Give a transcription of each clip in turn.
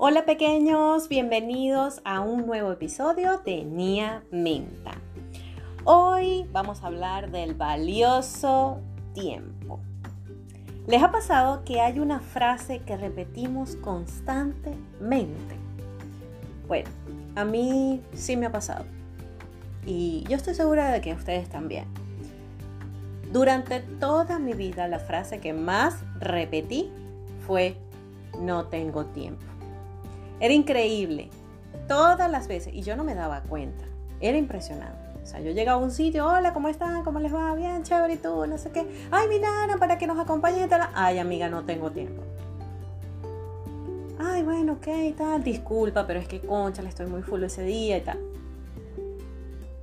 Hola pequeños, bienvenidos a un nuevo episodio de Nia Menta. Hoy vamos a hablar del valioso tiempo. ¿Les ha pasado que hay una frase que repetimos constantemente? Bueno, a mí sí me ha pasado. Y yo estoy segura de que a ustedes también. Durante toda mi vida la frase que más repetí fue no tengo tiempo. Era increíble. Todas las veces. Y yo no me daba cuenta. Era impresionante. O sea, yo llegaba a un sitio, hola, ¿cómo están? ¿Cómo les va? Bien, chévere, y tú, no sé qué. Ay, mi nana, para que nos acompañe y tal. Ay, amiga, no tengo tiempo. Ay, bueno, ok, tal. Disculpa, pero es que, concha, le estoy muy full ese día y tal.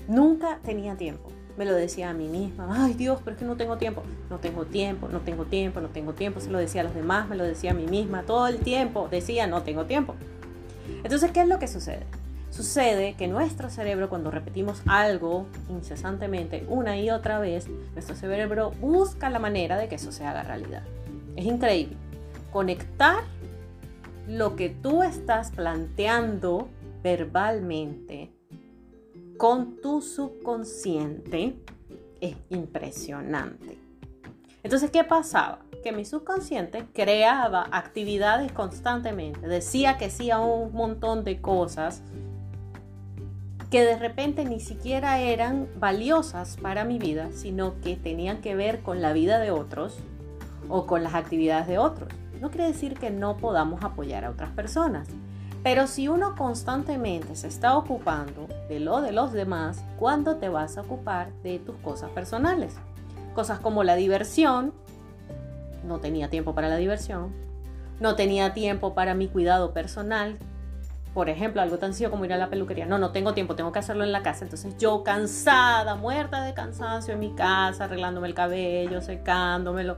Nunca tenía tiempo. Me lo decía a mí misma. Ay, Dios, pero es que no tengo tiempo. No tengo tiempo, no tengo tiempo, no tengo tiempo. Se lo decía a los demás, me lo decía a mí misma. Todo el tiempo decía, no tengo tiempo. Entonces, ¿qué es lo que sucede? Sucede que nuestro cerebro, cuando repetimos algo incesantemente una y otra vez, nuestro cerebro busca la manera de que eso se haga realidad. Es increíble. Conectar lo que tú estás planteando verbalmente con tu subconsciente es impresionante. Entonces, ¿qué pasaba? Que mi subconsciente creaba actividades constantemente, decía que sí a un montón de cosas que de repente ni siquiera eran valiosas para mi vida, sino que tenían que ver con la vida de otros o con las actividades de otros. No quiere decir que no podamos apoyar a otras personas, pero si uno constantemente se está ocupando de lo de los demás, ¿cuándo te vas a ocupar de tus cosas personales? Cosas como la diversión, no tenía tiempo para la diversión, no tenía tiempo para mi cuidado personal. Por ejemplo, algo tan sencillo como ir a la peluquería. No, no tengo tiempo, tengo que hacerlo en la casa. Entonces yo cansada, muerta de cansancio en mi casa, arreglándome el cabello, secándomelo.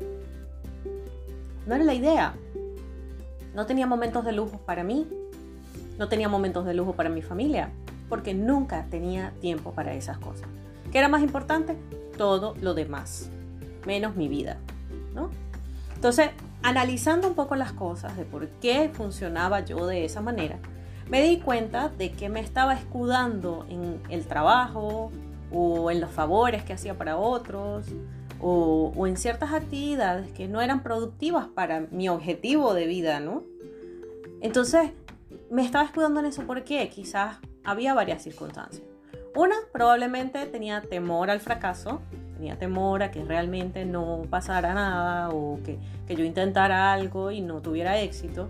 No era la idea. No tenía momentos de lujo para mí. No tenía momentos de lujo para mi familia. Porque nunca tenía tiempo para esas cosas. ¿Qué era más importante? Todo lo demás. Menos mi vida. ¿no? Entonces, analizando un poco las cosas de por qué funcionaba yo de esa manera, me di cuenta de que me estaba escudando en el trabajo o en los favores que hacía para otros o, en ciertas actividades que no eran productivas para mi objetivo de vida, ¿no? Entonces, me estaba escudando en eso porque quizás había varias circunstancias. Una, probablemente tenía temor al fracaso, tenía temor a que realmente no pasara nada o que, yo intentara algo y no tuviera éxito.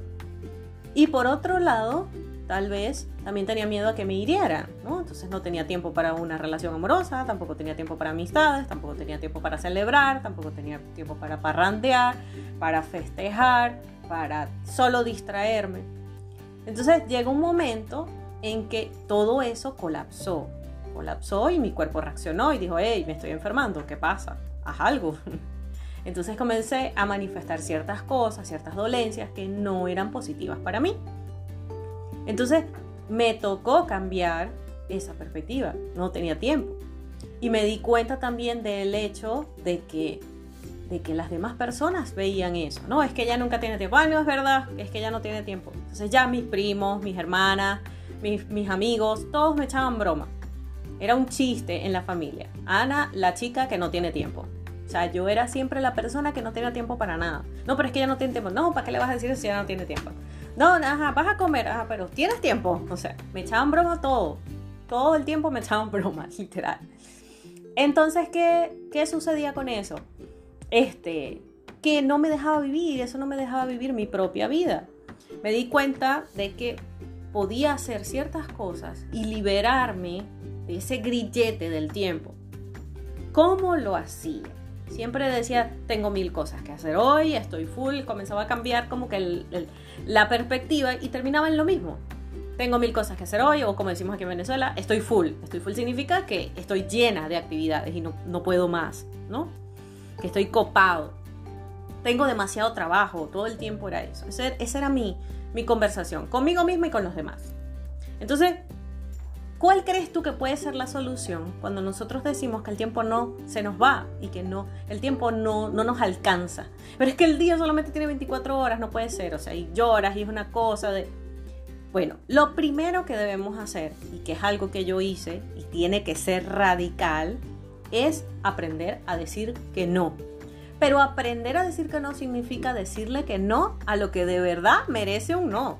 Y por otro lado, tal vez también tenía miedo a que me hirieran, ¿no? Entonces no tenía tiempo para una relación amorosa, tampoco tenía tiempo para amistades, tampoco tenía tiempo para celebrar, tampoco tenía tiempo para parrandear, para festejar, para solo distraerme. Entonces llegó un momento en que todo eso colapsó colapsó y mi cuerpo reaccionó y dijo, hey, me estoy enfermando, ¿qué pasa? Haz algo. Entonces comencé a manifestar ciertas cosas, ciertas dolencias que no eran positivas para mí. Entonces me tocó cambiar esa perspectiva, no tenía tiempo. Y me di cuenta también del hecho de que, de que las demás personas veían eso. No, es que ella nunca tiene tiempo. Ay, no es verdad, es que ella no tiene tiempo. Entonces ya mis primos, mis hermanas, mis, mis amigos, todos me echaban broma. Era un chiste en la familia. Ana, la chica que no tiene tiempo. O sea, yo era siempre la persona que no tenía tiempo para nada. No, pero es que ella no tiene tiempo. No, ¿para qué le vas a decir si ella no tiene tiempo? No, ajá, vas a comer, ajá, pero tienes tiempo. O sea, me echaban broma todo. Todo el tiempo me echaban broma, literal. Entonces, ¿qué, qué sucedía con eso? Este, que no me dejaba vivir, eso no me dejaba vivir mi propia vida. Me di cuenta de que podía hacer ciertas cosas y liberarme ese grillete del tiempo. ¿Cómo lo hacía? Siempre decía, tengo mil cosas que hacer hoy, estoy full, comenzaba a cambiar como que la perspectiva y terminaba en lo mismo. tengo mil cosas que hacer hoy, o como decimos aquí en Venezuela, estoy full. Estoy full significa que estoy llena de actividades y no, no puedo más, ¿no? Que estoy copado. Tengo demasiado trabajo, todo el tiempo era eso. Esa, era mi, mi conversación, conmigo misma y con los demás. Entonces, ¿Cuál crees tú que puede ser la solución cuando nosotros decimos que el tiempo no se nos va y que no, el tiempo no, no nos alcanza? Pero es que el día solamente tiene 24 horas, no puede ser, o sea, y lloras y es una cosa de... Bueno, lo primero que debemos hacer, y que es algo que yo hice y tiene que ser radical, es aprender a decir que no. Pero aprender a decir que no significa decirle que no a lo que de verdad merece un no.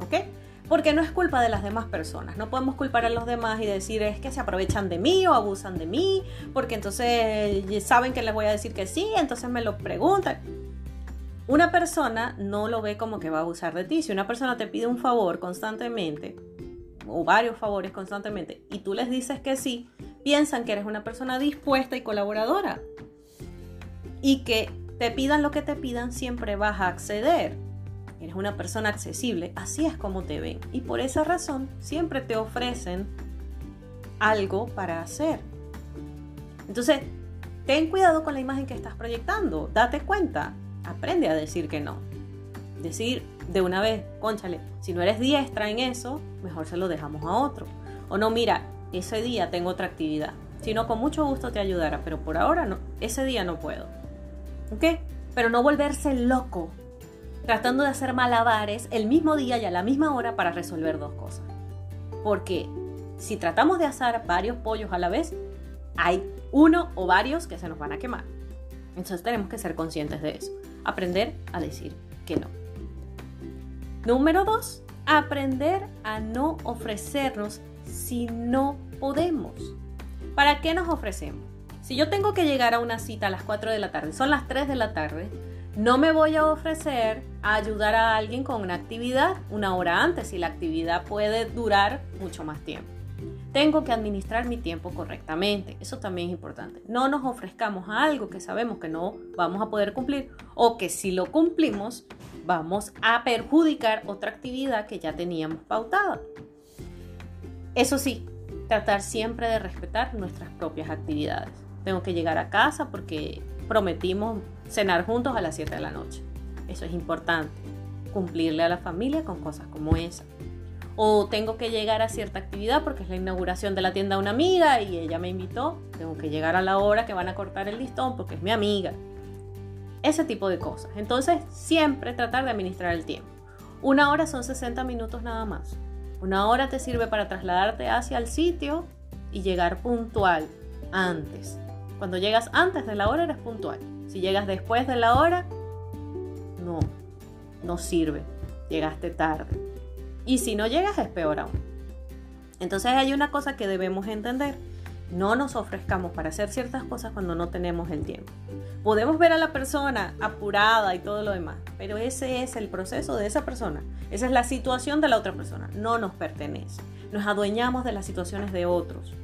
¿Ok? Porque no es culpa de las demás personas. No podemos culpar a los demás y decir es que se aprovechan de mí o abusan de mí, porque entonces saben que les voy a decir que sí, entonces me lo preguntan. Una persona no lo ve como que va a abusar de ti. Si una persona te pide un favor constantemente, o varios favores constantemente, y tú les dices que sí, piensan que eres una persona dispuesta y colaboradora. Y que te pidan lo que te pidan, siempre vas a acceder eres una persona accesible, así es como te ven. Y por esa razón siempre te ofrecen algo para hacer. Entonces, ten cuidado con la imagen que estás proyectando. Date cuenta. Aprende a decir que no. Decir de una vez, conchale, si no eres diestra en eso, mejor se lo dejamos a otro. O no, mira, ese día tengo otra actividad. Si no, con mucho gusto te ayudara, pero por ahora no, ese día no puedo. ¿Ok? Pero no volverse loco tratando de hacer malabares el mismo día y a la misma hora para resolver dos cosas. Porque si tratamos de asar varios pollos a la vez, hay uno o varios que se nos van a quemar. Entonces tenemos que ser conscientes de eso. Aprender a decir que no. Número dos, aprender a no ofrecernos si no podemos. ¿Para qué nos ofrecemos? Si yo tengo que llegar a una cita a las 4 de la tarde, son las 3 de la tarde, no me voy a ofrecer a ayudar a alguien con una actividad una hora antes y la actividad puede durar mucho más tiempo. Tengo que administrar mi tiempo correctamente. Eso también es importante. No nos ofrezcamos a algo que sabemos que no vamos a poder cumplir o que si lo cumplimos vamos a perjudicar otra actividad que ya teníamos pautada. Eso sí, tratar siempre de respetar nuestras propias actividades. Tengo que llegar a casa porque prometimos cenar juntos a las 7 de la noche. Eso es importante, cumplirle a la familia con cosas como esa. O tengo que llegar a cierta actividad porque es la inauguración de la tienda de una amiga y ella me invitó. Tengo que llegar a la hora que van a cortar el listón porque es mi amiga. Ese tipo de cosas. Entonces, siempre tratar de administrar el tiempo. Una hora son 60 minutos nada más. Una hora te sirve para trasladarte hacia el sitio y llegar puntual antes. Cuando llegas antes de la hora eres puntual. Si llegas después de la hora, no, no sirve. Llegaste tarde. Y si no llegas es peor aún. Entonces hay una cosa que debemos entender. No nos ofrezcamos para hacer ciertas cosas cuando no tenemos el tiempo. Podemos ver a la persona apurada y todo lo demás, pero ese es el proceso de esa persona. Esa es la situación de la otra persona. No nos pertenece. Nos adueñamos de las situaciones de otros.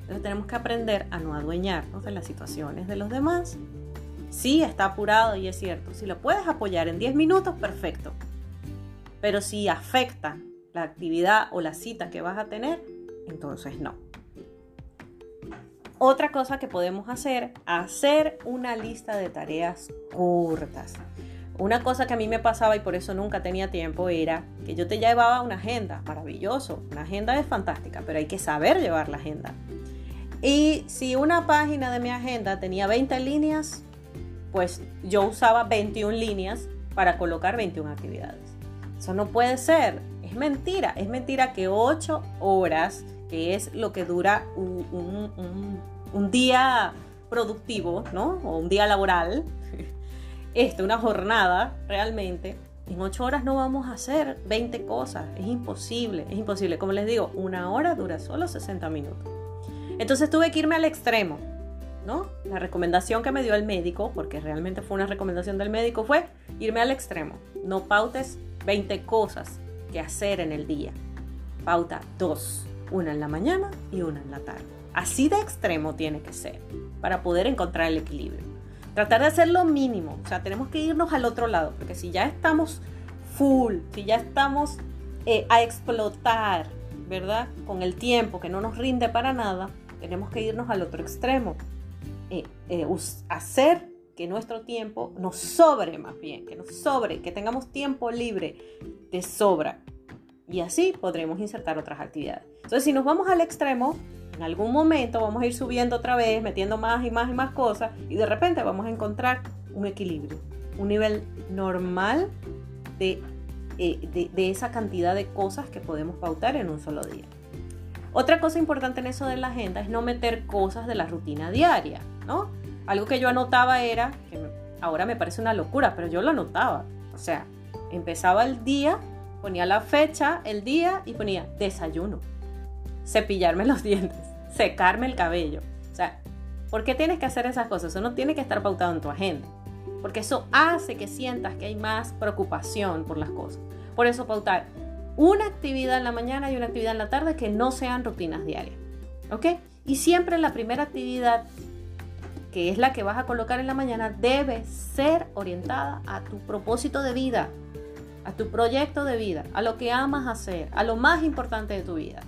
Entonces tenemos que aprender a no adueñarnos de las situaciones de los demás. Sí, está apurado y es cierto. Si lo puedes apoyar en 10 minutos, perfecto. Pero si afecta la actividad o la cita que vas a tener, entonces no. Otra cosa que podemos hacer, hacer una lista de tareas cortas. Una cosa que a mí me pasaba y por eso nunca tenía tiempo era que yo te llevaba una agenda, maravilloso, una agenda es fantástica, pero hay que saber llevar la agenda. Y si una página de mi agenda tenía 20 líneas, pues yo usaba 21 líneas para colocar 21 actividades. Eso no puede ser, es mentira, es mentira que 8 horas, que es lo que dura un, día productivo, ¿no? O un día laboral, este, una jornada realmente, en 8 horas no vamos a hacer 20 cosas, es imposible, es imposible. Como les digo, una hora dura solo 60 minutos. Entonces tuve que irme al extremo, ¿no? La recomendación que me dio el médico, porque realmente fue una recomendación del médico, fue irme al extremo. No pautes 20 cosas que hacer en el día. Pauta dos, una en la mañana y una en la tarde. Así de extremo tiene que ser para poder encontrar el equilibrio. Tratar de hacer lo mínimo, o sea, tenemos que irnos al otro lado, porque si ya estamos full, si ya estamos eh, a explotar, ¿verdad? Con el tiempo que no nos rinde para nada, tenemos que irnos al otro extremo. Eh, eh, hacer que nuestro tiempo nos sobre más bien, que nos sobre, que tengamos tiempo libre de sobra. Y así podremos insertar otras actividades. Entonces, si nos vamos al extremo, en algún momento vamos a ir subiendo otra vez, metiendo más y más y más cosas, y de repente vamos a encontrar un equilibrio, un nivel normal de, eh, de esa cantidad de cosas que podemos pautar en un solo día. Otra cosa importante en eso de la agenda es no meter cosas de la rutina diaria, ¿no? Algo que yo anotaba era, que ahora me parece una locura, pero yo lo anotaba. O sea, empezaba el día, ponía la fecha, el día y ponía desayuno, cepillarme los dientes, secarme el cabello. O sea, ¿por qué tienes que hacer esas cosas? Eso no tiene que estar pautado en tu agenda. Porque eso hace que sientas que hay más preocupación por las cosas. Por eso pautar una actividad en la mañana y una actividad en la tarde que no sean rutinas diarias. ¿Ok? Y siempre la primera actividad, que es la que vas a colocar en la mañana, debe ser orientada a tu propósito de vida, a tu proyecto de vida, a lo que amas hacer, a lo más importante de tu vida.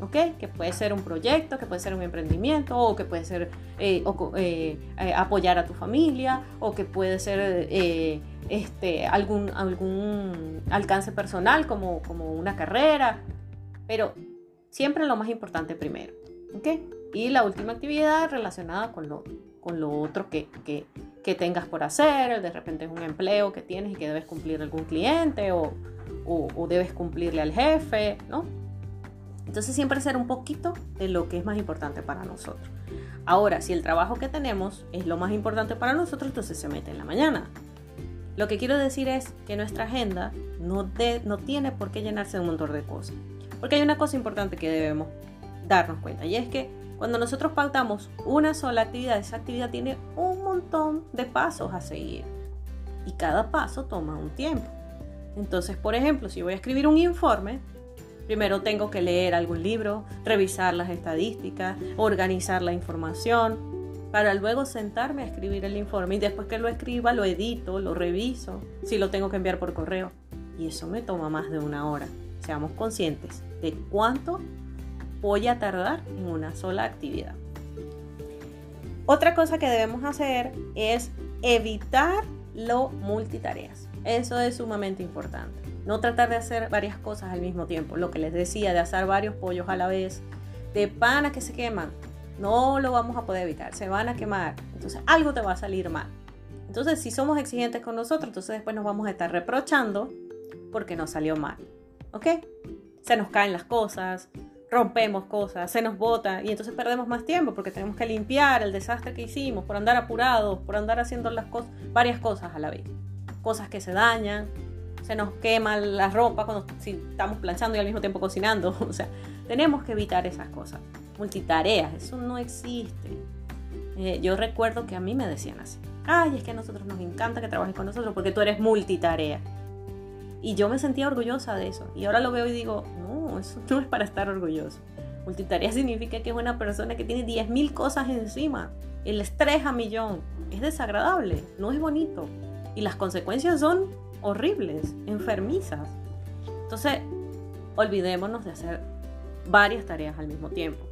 ¿Ok? Que puede ser un proyecto, que puede ser un emprendimiento, o que puede ser eh, eh, eh, apoyar a tu familia, o que puede ser este, algún, algún alcance personal como, una carrera, pero siempre lo más importante primero. ¿okay? Y la última actividad relacionada con lo, otro que, tengas por hacer, de repente es un empleo que tienes y que debes cumplir algún cliente o, o, o debes cumplirle al jefe, ¿no? Entonces siempre ser un poquito de lo que es más importante para nosotros. Ahora, si el trabajo que tenemos es lo más importante para nosotros, entonces se mete en la mañana. Lo que quiero decir es que nuestra agenda no, no tiene por qué llenarse de un montón de cosas. Porque hay una cosa importante que debemos darnos cuenta y es que cuando nosotros pautamos una sola actividad, esa actividad tiene un montón de pasos a seguir y cada paso toma un tiempo. Entonces, por ejemplo, si voy a escribir un informe, primero tengo que leer algún libro, revisar las estadísticas, organizar la información, para luego sentarme a escribir el informe y después que lo escriba lo edito, lo reviso, si lo tengo que enviar por correo. Y eso me toma más de una hora. Seamos conscientes de cuánto voy a tardar en una sola actividad. Otra cosa que debemos hacer es evitar lo multitareas. Eso es sumamente importante. No tratar de hacer varias cosas al mismo tiempo. Lo que les decía, de asar varios pollos a la vez, de panas que se queman. No lo vamos a poder evitar, se van a quemar. Entonces algo te va a salir mal. Entonces si somos exigentes con nosotros, entonces después nos vamos a estar reprochando porque nos salió mal. ¿Ok? Se nos caen las cosas, rompemos cosas, se nos bota y entonces perdemos más tiempo porque tenemos que limpiar el desastre que hicimos por andar apurados, por andar haciendo las cosas, varias cosas a la vez. Cosas que se dañan, se nos quema la ropa cuando si estamos planchando y al mismo tiempo cocinando. O sea, tenemos que evitar esas cosas multitareas, eso no existe. Eh, yo recuerdo que a mí me decían así, ay, es que a nosotros nos encanta que trabajes con nosotros porque tú eres multitarea. Y yo me sentía orgullosa de eso. Y ahora lo veo y digo, no, eso no es para estar orgulloso. Multitarea significa que es una persona que tiene 10.000 cosas encima. El estrés a millón. Es desagradable, no es bonito. Y las consecuencias son horribles, enfermizas. Entonces, olvidémonos de hacer varias tareas al mismo tiempo.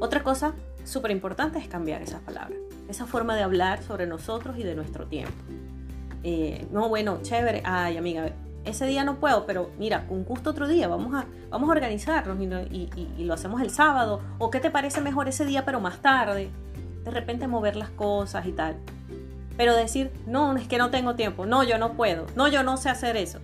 Otra cosa súper importante es cambiar esas palabras, esa forma de hablar sobre nosotros y de nuestro tiempo. Eh, no, bueno, chévere, ay amiga, ese día no puedo, pero mira, con gusto otro día, vamos a, vamos a organizarnos y, y, lo hacemos el sábado, o qué te parece mejor ese día, pero más tarde, de repente mover las cosas y tal. Pero decir, no, es que no tengo tiempo, no, yo no puedo, no, yo no sé hacer eso.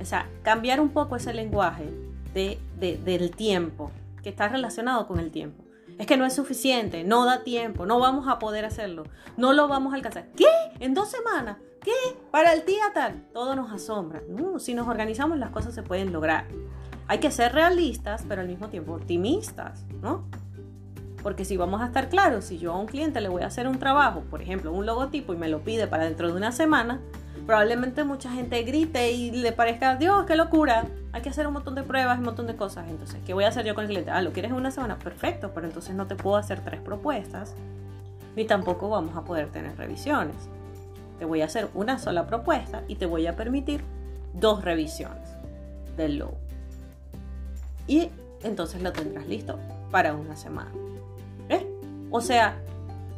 O sea, cambiar un poco ese lenguaje de, de, del tiempo, que está relacionado con el tiempo. Es que no es suficiente, no da tiempo, no vamos a poder hacerlo, no lo vamos a alcanzar. ¿Qué? ¿En dos semanas? ¿Qué? Para el día tal. Todo nos asombra. si nos organizamos las cosas se pueden lograr. Hay que ser realistas, pero al mismo tiempo optimistas, ¿no? Porque si vamos a estar claros, si yo a un cliente le voy a hacer un trabajo, por ejemplo, un logotipo y me lo pide para dentro de una semana, probablemente mucha gente grite y le parezca, Dios, qué locura, hay que hacer un montón de pruebas, un montón de cosas. Entonces, ¿qué voy a hacer yo con el cliente? Ah, ¿lo quieres en una semana? Perfecto, pero entonces no te puedo hacer tres propuestas, ni tampoco vamos a poder tener revisiones. Te voy a hacer una sola propuesta y te voy a permitir dos revisiones. del logo. Y entonces lo tendrás listo para una semana. O sea,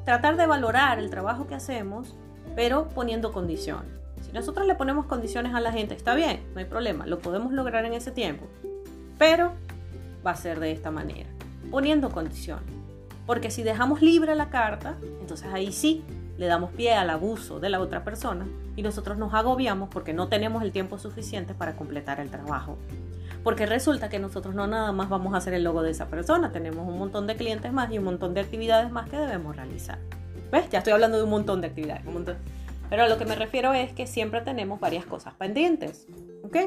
tratar de valorar el trabajo que hacemos, pero poniendo condiciones. Nosotros le ponemos condiciones a la gente, está bien, no hay problema, lo podemos lograr en ese tiempo, pero va a ser de esta manera, poniendo condiciones. Porque si dejamos libre la carta, entonces ahí sí le damos pie al abuso de la otra persona y nosotros nos agobiamos porque no tenemos el tiempo suficiente para completar el trabajo. Porque resulta que nosotros no nada más vamos a hacer el logo de esa persona, tenemos un montón de clientes más y un montón de actividades más que debemos realizar. ¿Ves? Ya estoy hablando de un montón de actividades. Pero a lo que me refiero es que siempre tenemos varias cosas pendientes. ¿Ok?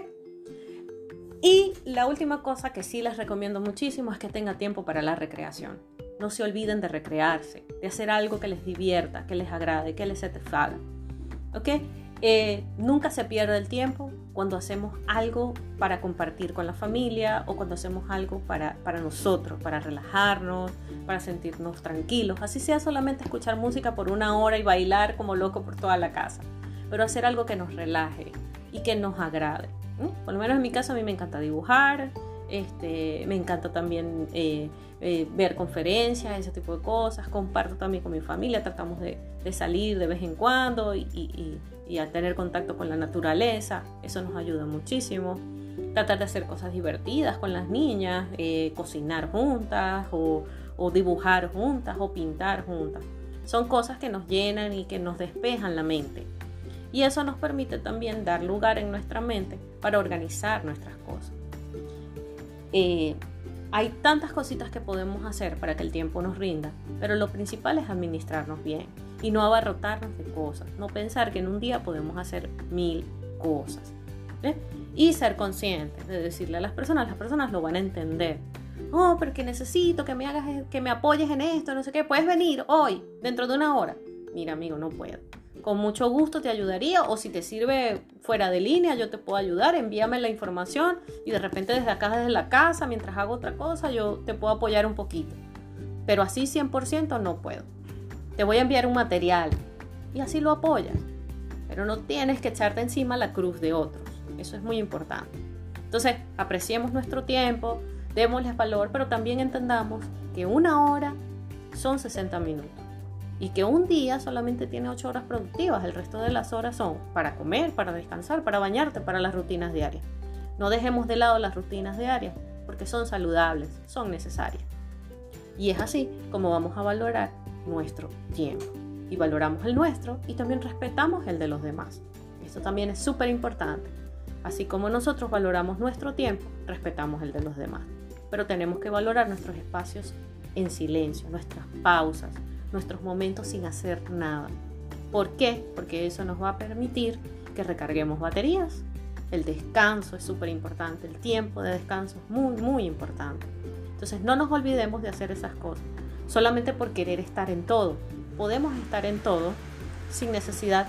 Y la última cosa que sí les recomiendo muchísimo es que tenga tiempo para la recreación. No se olviden de recrearse, de hacer algo que les divierta, que les agrade, que les satisfaga. ¿Ok? Eh, nunca se pierde el tiempo cuando hacemos algo para compartir con la familia o cuando hacemos algo para, para nosotros, para relajarnos, para sentirnos tranquilos. Así sea solamente escuchar música por una hora y bailar como loco por toda la casa. Pero hacer algo que nos relaje y que nos agrade. Por lo menos en mi caso a mí me encanta dibujar, este, me encanta también eh, eh, ver conferencias, ese tipo de cosas. Comparto también con mi familia, tratamos de, salir de vez en cuando y, a tener contacto con la naturaleza. Eso nos ayuda muchísimo. Tratar de hacer cosas divertidas con las niñas, eh, cocinar juntas o, o dibujar juntas o pintar juntas. Son cosas que nos llenan y que nos despejan la mente. Y eso nos permite también dar lugar en nuestra mente para organizar nuestras cosas. Eh, hay tantas cositas que podemos hacer para que el tiempo nos rinda, pero lo principal es administrarnos bien y no abarrotarnos de cosas, no pensar que en un día podemos hacer mil cosas. Y ser conscientes de decirle a las personas, las personas lo van a entender. Oh, porque necesito que me hagas, que me apoyes en esto, no sé qué. Puedes venir hoy, dentro de una hora. Mira, amigo, no puedo con mucho gusto te ayudaría o si te sirve fuera de línea yo te puedo ayudar, envíame la información y de repente desde acá, desde la casa, mientras hago otra cosa, yo te puedo apoyar un poquito. Pero así 100% no puedo. Te voy a enviar un material y así lo apoyas. Pero no tienes que echarte encima la cruz de otros. Eso es muy importante. Entonces, apreciemos nuestro tiempo, démosles valor, pero también entendamos que una hora son 60 minutos y que un día solamente tiene 8 horas productivas, el resto de las horas son para comer, para descansar, para bañarte, para las rutinas diarias. No dejemos de lado las rutinas diarias porque son saludables, son necesarias. Y es así como vamos a valorar nuestro tiempo. Y valoramos el nuestro y también respetamos el de los demás. Esto también es súper importante. Así como nosotros valoramos nuestro tiempo, respetamos el de los demás. Pero tenemos que valorar nuestros espacios en silencio, nuestras pausas, nuestros momentos sin hacer nada. ¿Por qué? Porque eso nos va a permitir que recarguemos baterías. El descanso es súper importante, el tiempo de descanso es muy, muy importante. Entonces no nos olvidemos de hacer esas cosas, solamente por querer estar en todo. Podemos estar en todo sin necesidad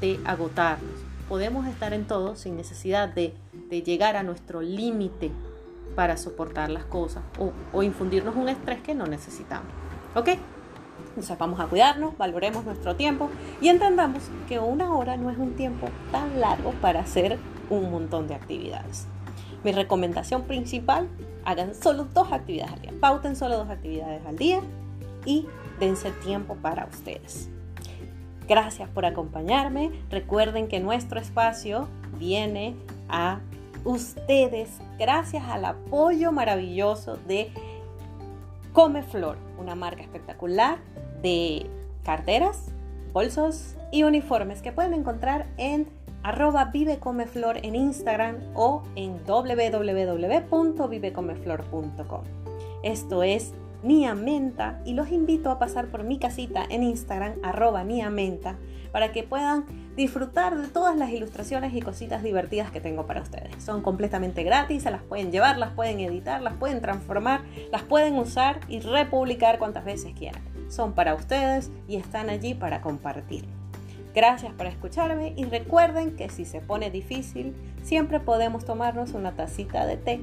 de agotarnos. Podemos estar en todo sin necesidad de, llegar a nuestro límite para soportar las cosas o, o infundirnos un estrés que no necesitamos. ¿Ok? Entonces vamos a cuidarnos, valoremos nuestro tiempo y entendamos que una hora no es un tiempo tan largo para hacer un montón de actividades. Mi recomendación principal, hagan solo dos actividades al día, pauten solo dos actividades al día y dense tiempo para ustedes. Gracias por acompañarme. Recuerden que nuestro espacio viene a ustedes gracias al apoyo maravilloso de Come Flor, una marca espectacular de carteras, bolsos y uniformes que pueden encontrar en arroba vivecomeflor en Instagram o en www.vivecomeflor.com. Esto es Nia Menta y los invito a pasar por mi casita en Instagram arroba Nia Menta para que puedan disfrutar de todas las ilustraciones y cositas divertidas que tengo para ustedes. Son completamente gratis, se las pueden llevar, las pueden editar, las pueden transformar, las pueden usar y republicar cuantas veces quieran son para ustedes y están allí para compartir. Gracias por escucharme y recuerden que si se pone difícil, siempre podemos tomarnos una tacita de té.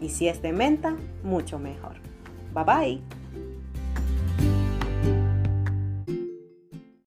Y si es de menta, mucho mejor. Bye bye.